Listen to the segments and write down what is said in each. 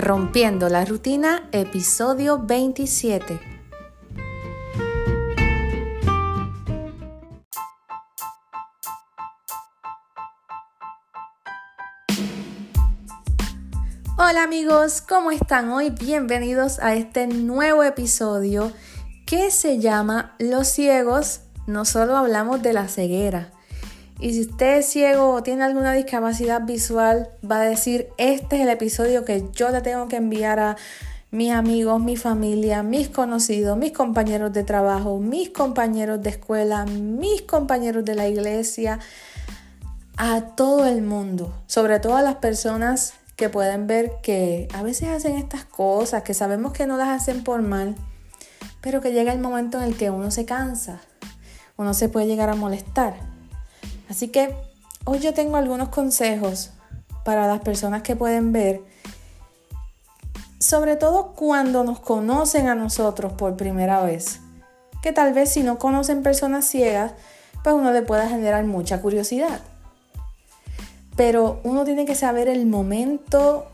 Rompiendo la Rutina, episodio 27. Hola amigos, ¿cómo están hoy? Bienvenidos a este nuevo episodio que se llama Los ciegos no solo hablamos de la ceguera. Y si usted es ciego o tiene alguna discapacidad visual, va a decir, este es el episodio que yo le tengo que enviar a mis amigos, mi familia, mis conocidos, mis compañeros de trabajo, mis compañeros de escuela, mis compañeros de la iglesia, a todo el mundo, sobre todo a las personas que pueden ver que a veces hacen estas cosas, que sabemos que no las hacen por mal, pero que llega el momento en el que uno se cansa, uno se puede llegar a molestar. Así que hoy yo tengo algunos consejos para las personas que pueden ver, sobre todo cuando nos conocen a nosotros por primera vez, que tal vez si no conocen personas ciegas, pues uno le pueda generar mucha curiosidad. Pero uno tiene que saber el momento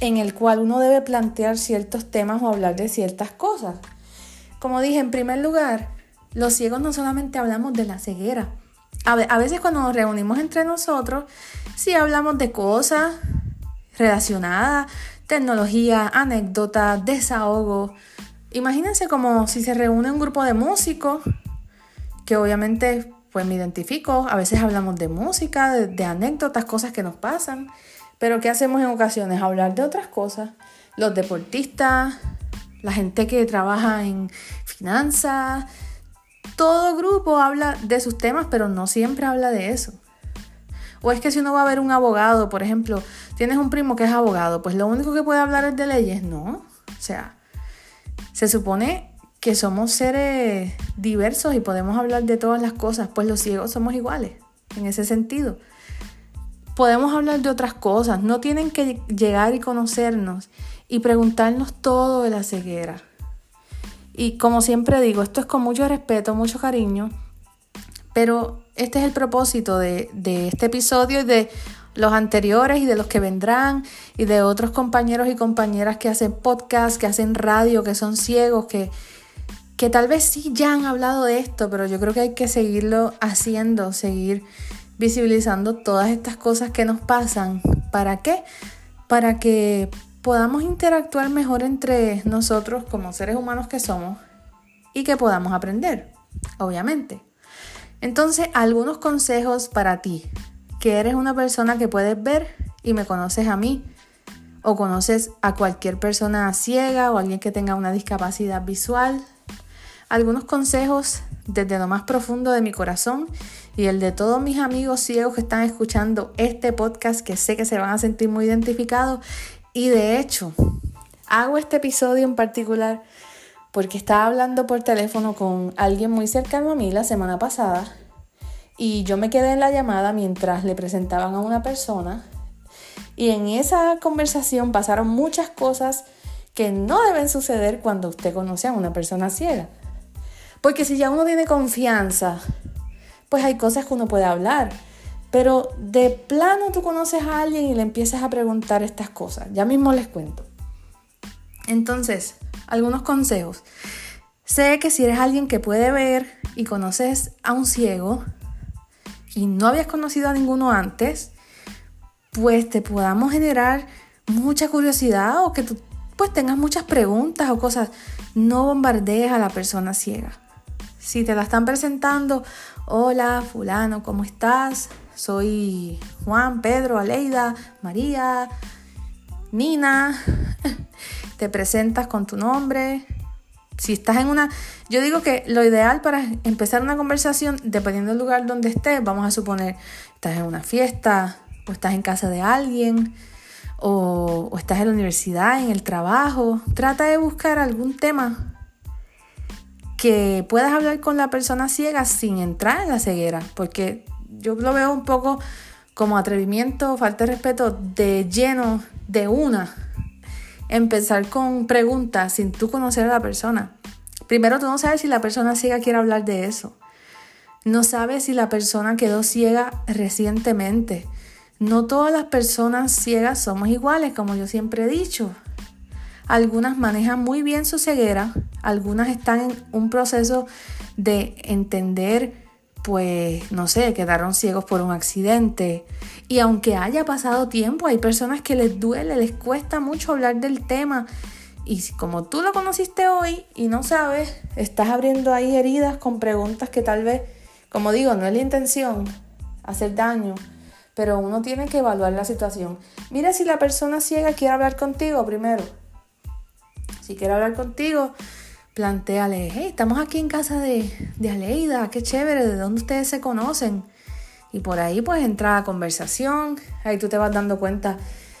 en el cual uno debe plantear ciertos temas o hablar de ciertas cosas. Como dije, en primer lugar, los ciegos no solamente hablamos de la ceguera. A veces cuando nos reunimos entre nosotros, sí hablamos de cosas relacionadas, tecnología, anécdotas, desahogo. Imagínense como si se reúne un grupo de músicos, que obviamente pues me identifico, a veces hablamos de música, de, anécdotas, cosas que nos pasan, pero ¿qué hacemos en ocasiones? Hablar de otras cosas. Los deportistas, la gente que trabaja en finanzas, todo grupo habla de sus temas, pero no siempre habla de eso. O es que si uno va a ver un abogado, por ejemplo, tienes un primo que es abogado, pues lo único que puede hablar es de leyes, ¿no? O sea, se supone que somos seres diversos y podemos hablar de todas las cosas, pues los ciegos somos iguales en ese sentido. Podemos hablar de otras cosas, no tienen que llegar y conocernos y preguntarnos todo de la ceguera. Y como siempre digo, esto es con mucho respeto, mucho cariño, pero este es el propósito de, este episodio y de los anteriores y de los que vendrán y de otros compañeros y compañeras que hacen podcast, que hacen radio, que son ciegos, que, que tal vez sí ya han hablado de esto, pero yo creo que hay que seguirlo haciendo, seguir visibilizando todas estas cosas que nos pasan. ¿Para qué? Para que podamos interactuar mejor entre nosotros como seres humanos que somos y que podamos aprender, obviamente. Entonces, algunos consejos para ti, que eres una persona que puedes ver y me conoces a mí, o conoces a cualquier persona ciega o alguien que tenga una discapacidad visual, algunos consejos desde lo más profundo de mi corazón y el de todos mis amigos ciegos que están escuchando este podcast que sé que se van a sentir muy identificados. Y de hecho, hago este episodio en particular porque estaba hablando por teléfono con alguien muy cercano a mí la semana pasada y yo me quedé en la llamada mientras le presentaban a una persona y en esa conversación pasaron muchas cosas que no deben suceder cuando usted conoce a una persona ciega. Porque si ya uno tiene confianza, pues hay cosas que uno puede hablar. Pero de plano tú conoces a alguien y le empiezas a preguntar estas cosas. Ya mismo les cuento. Entonces, algunos consejos. Sé que si eres alguien que puede ver y conoces a un ciego y no habías conocido a ninguno antes, pues te podamos generar mucha curiosidad o que tú pues tengas muchas preguntas o cosas. No bombardees a la persona ciega. Si te la están presentando, hola, fulano, ¿cómo estás? Soy Juan, Pedro, Aleida, María, Nina. Te presentas con tu nombre. Si estás en una... Yo digo que lo ideal para empezar una conversación, dependiendo del lugar donde estés, vamos a suponer, estás en una fiesta o estás en casa de alguien o, o estás en la universidad, en el trabajo. Trata de buscar algún tema que puedas hablar con la persona ciega sin entrar en la ceguera, porque yo lo veo un poco como atrevimiento, falta de respeto, de lleno de una. Empezar con preguntas sin tú conocer a la persona. Primero tú no sabes si la persona ciega quiere hablar de eso. No sabes si la persona quedó ciega recientemente. No todas las personas ciegas somos iguales, como yo siempre he dicho. Algunas manejan muy bien su ceguera, algunas están en un proceso de entender, pues, no sé, quedaron ciegos por un accidente. Y aunque haya pasado tiempo, hay personas que les duele, les cuesta mucho hablar del tema. Y como tú lo conociste hoy y no sabes, estás abriendo ahí heridas con preguntas que tal vez, como digo, no es la intención hacer daño, pero uno tiene que evaluar la situación. Mira si la persona ciega quiere hablar contigo primero. Si quiere hablar contigo, planteale, hey, estamos aquí en casa de, de Aleida, qué chévere, ¿de dónde ustedes se conocen? Y por ahí pues entra la conversación, ahí tú te vas dando cuenta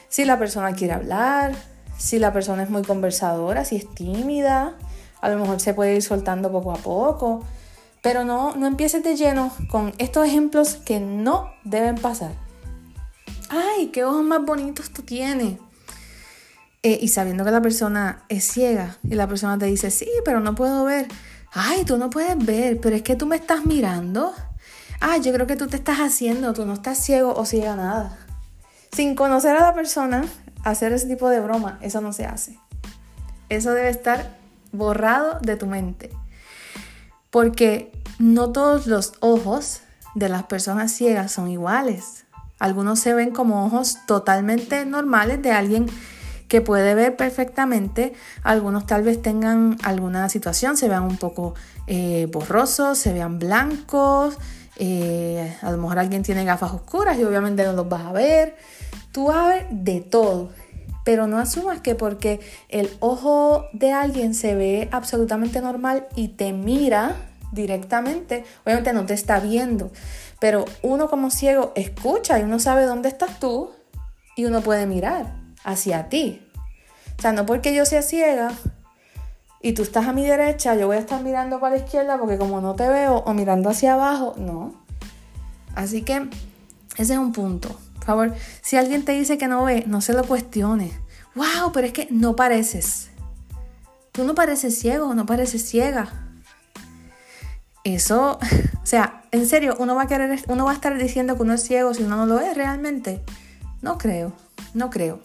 si la persona quiere hablar, si la persona es muy conversadora, si es tímida, a lo mejor se puede ir soltando poco a poco. Pero no, no empieces de lleno con estos ejemplos que no deben pasar. ¡Ay, qué ojos más bonitos tú tienes! Eh, y sabiendo que la persona es ciega y la persona te dice, sí, pero no puedo ver. Ay, tú no puedes ver, pero es que tú me estás mirando. Ay, yo creo que tú te estás haciendo, tú no estás ciego o ciega nada. Sin conocer a la persona, hacer ese tipo de broma, eso no se hace. Eso debe estar borrado de tu mente. Porque no todos los ojos de las personas ciegas son iguales. Algunos se ven como ojos totalmente normales de alguien que puede ver perfectamente. Algunos tal vez tengan alguna situación, se vean un poco eh, borrosos, se vean blancos. Eh, a lo mejor alguien tiene gafas oscuras y obviamente no los vas a ver. Tú vas a ver de todo. Pero no asumas que porque el ojo de alguien se ve absolutamente normal y te mira directamente, obviamente no te está viendo, pero uno como ciego escucha y uno sabe dónde estás tú y uno puede mirar hacia ti. O sea, no porque yo sea ciega y tú estás a mi derecha, yo voy a estar mirando para la izquierda porque como no te veo o mirando hacia abajo, no. Así que ese es un punto. Por favor, si alguien te dice que no ve, no se lo cuestione. Wow, pero es que no pareces. Tú no pareces ciego, no pareces ciega. Eso, o sea, en serio, uno va a querer, uno va a estar diciendo que uno es ciego si uno no lo es realmente. No creo, no creo.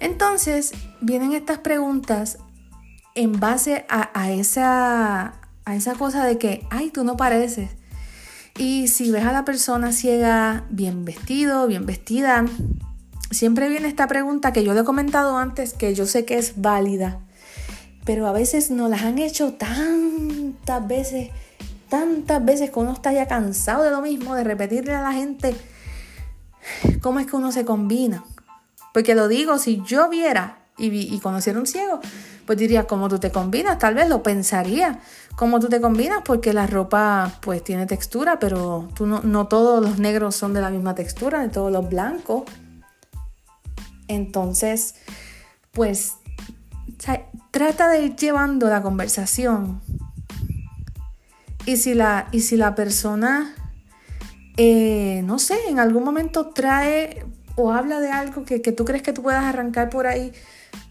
Entonces, vienen estas preguntas en base a, esa, a esa cosa de que, ay, tú no pareces. Y si ves a la persona ciega bien vestido, bien vestida, siempre viene esta pregunta que yo le he comentado antes, que yo sé que es válida, pero a veces nos las han hecho tantas veces, tantas veces que uno está ya cansado de lo mismo, de repetirle a la gente cómo es que uno se combina. Porque lo digo, si yo viera y, conociera un ciego, pues diría, ¿cómo tú te combinas? Tal vez lo pensaría, ¿cómo tú te combinas? Porque la ropa pues tiene textura, pero tú no, no todos los negros son de la misma textura, ni todos los blancos. Entonces, pues trata de ir llevando la conversación. Y si la, y si la persona, eh, no sé, en algún momento trae o habla de algo que, que tú crees que tú puedas arrancar por ahí,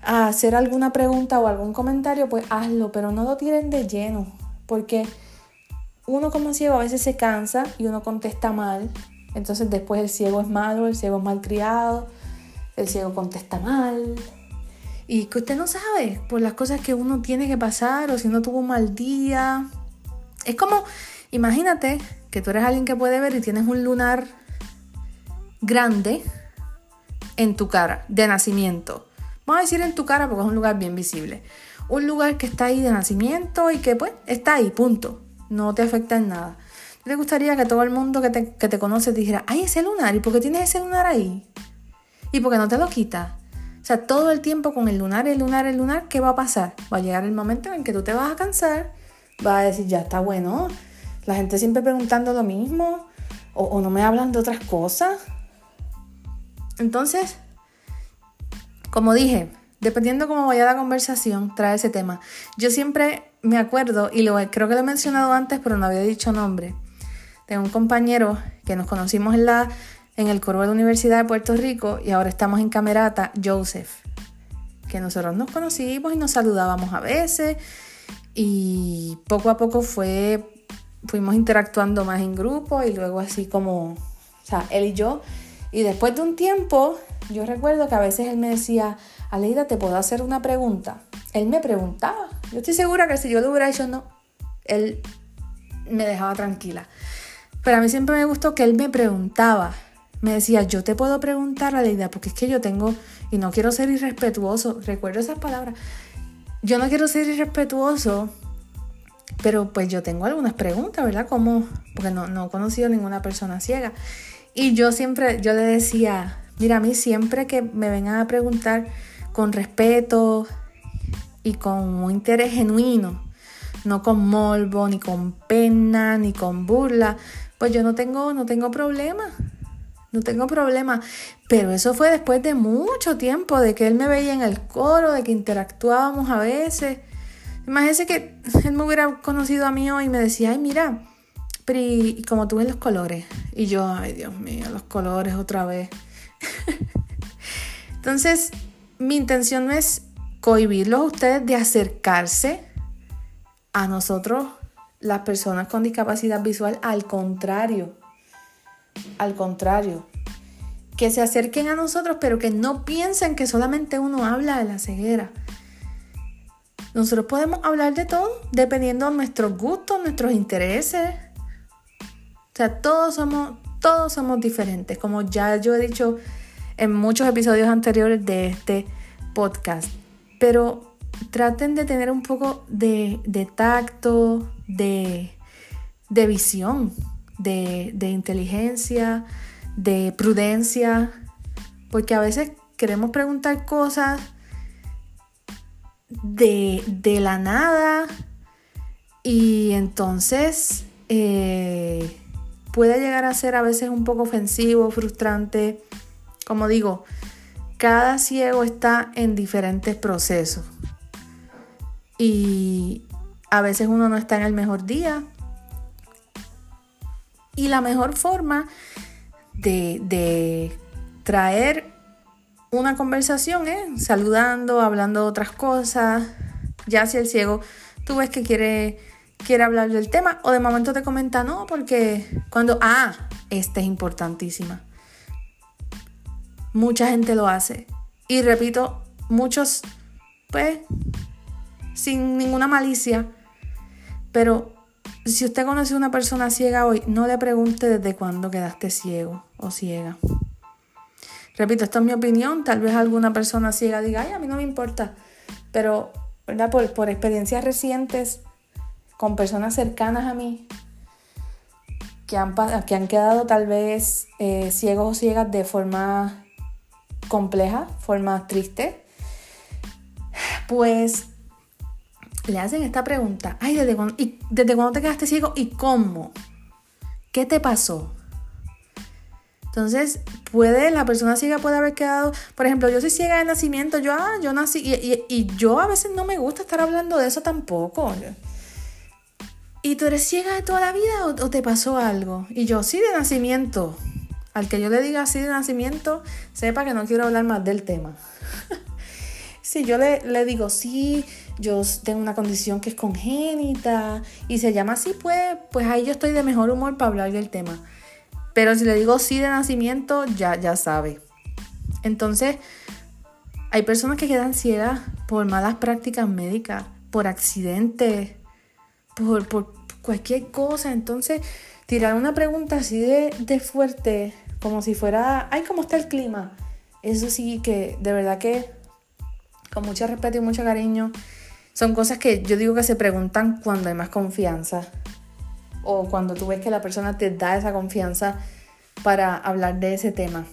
a hacer alguna pregunta o algún comentario, pues hazlo, pero no lo tiren de lleno, porque uno como ciego a veces se cansa y uno contesta mal, entonces después el ciego es malo, el ciego es mal criado, el ciego contesta mal. Y que usted no sabe por las cosas que uno tiene que pasar o si uno tuvo un mal día. Es como, imagínate que tú eres alguien que puede ver y tienes un lunar grande en tu cara de nacimiento. Vamos a decir en tu cara porque es un lugar bien visible. Un lugar que está ahí de nacimiento y que pues está ahí, punto. No te afecta en nada. ¿Te gustaría que todo el mundo que te, que te conoce te dijera, ay, ese lunar, ¿y por qué tienes ese lunar ahí? ¿Y por qué no te lo quitas? O sea, todo el tiempo con el lunar, el lunar, el lunar, ¿qué va a pasar? Va a llegar el momento en que tú te vas a cansar, vas a decir, ya está bueno, la gente siempre preguntando lo mismo, o, o no me hablan de otras cosas. Entonces, como dije, dependiendo cómo vaya la conversación, trae ese tema. Yo siempre me acuerdo, y lo, creo que lo he mencionado antes, pero no había dicho nombre, de un compañero que nos conocimos en, la, en el coro de la Universidad de Puerto Rico y ahora estamos en Camerata, Joseph, que nosotros nos conocimos y nos saludábamos a veces y poco a poco fue, fuimos interactuando más en grupo y luego así como, o sea, él y yo Y después de un tiempo, yo recuerdo que a veces él me decía, Aleida, ¿te puedo hacer una pregunta? Él me preguntaba. Yo estoy segura que si yo lo hubiera hecho, no, él me dejaba tranquila. Pero a mí siempre me gustó que él me preguntaba. Me decía, yo te puedo preguntar, Aleida, porque es que yo tengo, y no quiero ser irrespetuoso, recuerdo esas palabras, yo no quiero ser irrespetuoso, pero pues yo tengo algunas preguntas, ¿verdad? Como, porque no, no he conocido ninguna persona ciega. Y yo siempre, yo le decía, mira, a mí siempre que me vengan a preguntar con respeto y con un interés genuino, no con morbo, ni con pena, ni con burla, pues yo no tengo, no tengo problema. No tengo problema. Pero eso fue después de mucho tiempo, de que él me veía en el coro, de que interactuábamos a veces. Imagínese que él me hubiera conocido a mí hoy y me decía, ay, mira, y, como tú ves los colores. Y yo, ay, Dios mío, los colores otra vez. Entonces, mi intención no es cohibirlos a ustedes de acercarse a nosotros, las personas con discapacidad visual, al contrario. Al contrario. Que se acerquen a nosotros, pero que no piensen que solamente uno habla de la ceguera. Nosotros podemos hablar de todo, dependiendo de nuestros gustos, nuestros intereses. O sea, todos somos, todos somos diferentes, como ya yo he dicho en muchos episodios anteriores de este podcast. Pero traten de tener un poco de, tacto, de, visión, de, de inteligencia, de prudencia, porque a veces queremos preguntar cosas de, la nada y entonces eh, puede llegar a ser a veces un poco ofensivo, frustrante. Como digo, cada ciego está en diferentes procesos y a veces uno no está en el mejor día. Y la mejor forma de, de traer una conversación, ¿eh? saludando, hablando de otras cosas. Ya si el ciego tú ves que quiere, quiere hablar del tema o de momento te comenta no, porque cuando, ah, esta es importantísima. Mucha gente lo hace. Y repito, muchos, pues, sin ninguna malicia. Pero si usted conoce a una persona ciega hoy, no le pregunte desde cuándo quedaste ciego o ciega. Repito, esto es mi opinión. Tal vez alguna persona ciega diga, ay, a mí no me importa. Pero, ¿verdad? Por, experiencias recientes con personas cercanas a mí que han, que han quedado tal vez eh, ciegos o ciegas de forma compleja, forma triste, pues le hacen esta pregunta, ay, ¿desde cuándo, y, ¿desde cuándo te quedaste ciego y cómo? ¿Qué te pasó? Entonces, puede, la persona ciega puede haber quedado, por ejemplo, yo soy ciega de nacimiento, yo, ah, yo nací, y, yo a veces no me gusta estar hablando de eso tampoco. ¿Y tú eres ciega de toda la vida o, te pasó algo? Y yo, sí, de nacimiento. Al que yo le diga así de nacimiento, sepa que no quiero hablar más del tema. si yo le, digo, sí, yo tengo una condición que es congénita y se llama así, pues, pues ahí yo estoy de mejor humor para hablar del tema. Pero si le digo sí de nacimiento, ya, ya sabe. Entonces, hay personas que quedan ciegas por malas prácticas médicas, por accidentes, por, cualquier cosa. Entonces, tirar una pregunta así de, fuerte, como si fuera, ay, ¿cómo está el clima? Eso sí que de verdad que con mucho respeto y mucho cariño, son cosas que yo digo que se preguntan cuando hay más confianza o cuando tú ves que la persona te da esa confianza para hablar de ese tema.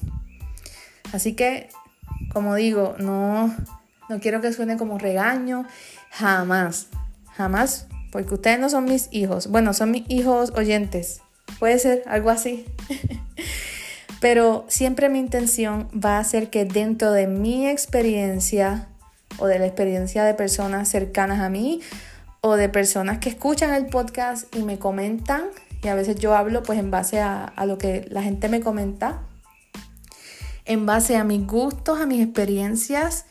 Así que, como digo, no, no quiero que suene como regaño, jamás, jamás, porque ustedes no son mis hijos. Bueno, son mis hijos oyentes, puede ser algo así. Pero siempre mi intención va a ser que dentro de mi experiencia o de la experiencia de personas cercanas a mí o de personas que escuchan el podcast y me comentan, y a veces yo hablo pues en base a, lo que la gente me comenta, en base a mis gustos, a mis experiencias,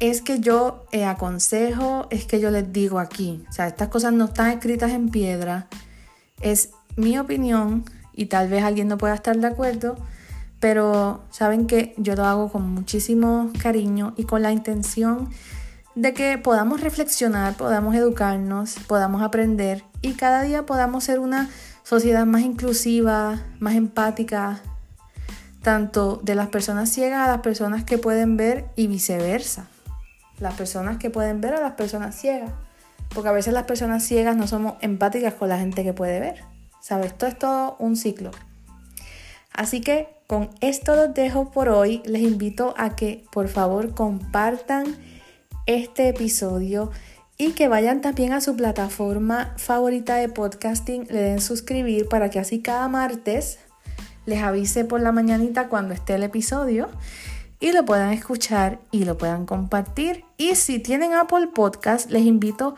es que yo eh, aconsejo, es que yo les digo aquí, o sea, estas cosas no están escritas en piedra, es mi opinión y tal vez alguien no pueda estar de acuerdo, Pero saben que yo lo hago con muchísimo cariño y con la intención de que podamos reflexionar, podamos educarnos, podamos aprender y cada día podamos ser una sociedad más inclusiva, más empática, tanto de las personas ciegas a las personas que pueden ver y viceversa. Las personas que pueden ver a las personas ciegas. Porque a veces las personas ciegas no somos empáticas con la gente que puede ver. ¿Sabes? Esto es todo un ciclo. Así que con esto los dejo por hoy. Les invito a que por favor compartan este episodio y que vayan también a su plataforma favorita de podcasting, le den suscribir para que así cada martes les avise por la mañanita cuando esté el episodio y lo puedan escuchar y lo puedan compartir. Y si tienen Apple Podcast, les invito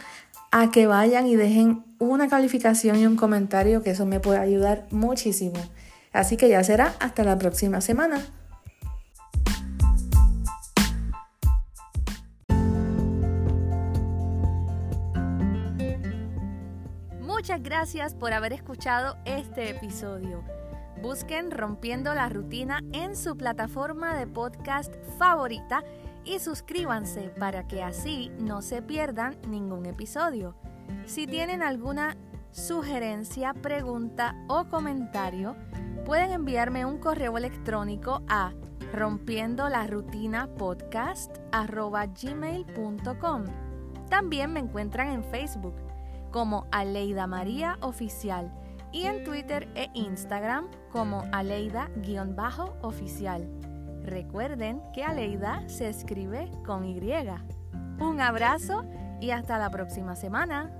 a que vayan y dejen una calificación y un comentario, que eso me puede ayudar muchísimo. Así que ya será hasta la próxima semana. Muchas gracias por haber escuchado este episodio. Busquen Rompiendo la Rutina en su plataforma de podcast favorita y suscríbanse para que así no se pierdan ningún episodio. Si tienen alguna sugerencia, pregunta o comentario, pueden enviarme un correo electrónico a rompiendo la rutina podcast gmail.com. También me encuentran en Facebook como Aleida María Oficial y en Twitter e Instagram como Aleida-oficial. Recuerden que Aleida se escribe con Y. Un abrazo y hasta la próxima semana.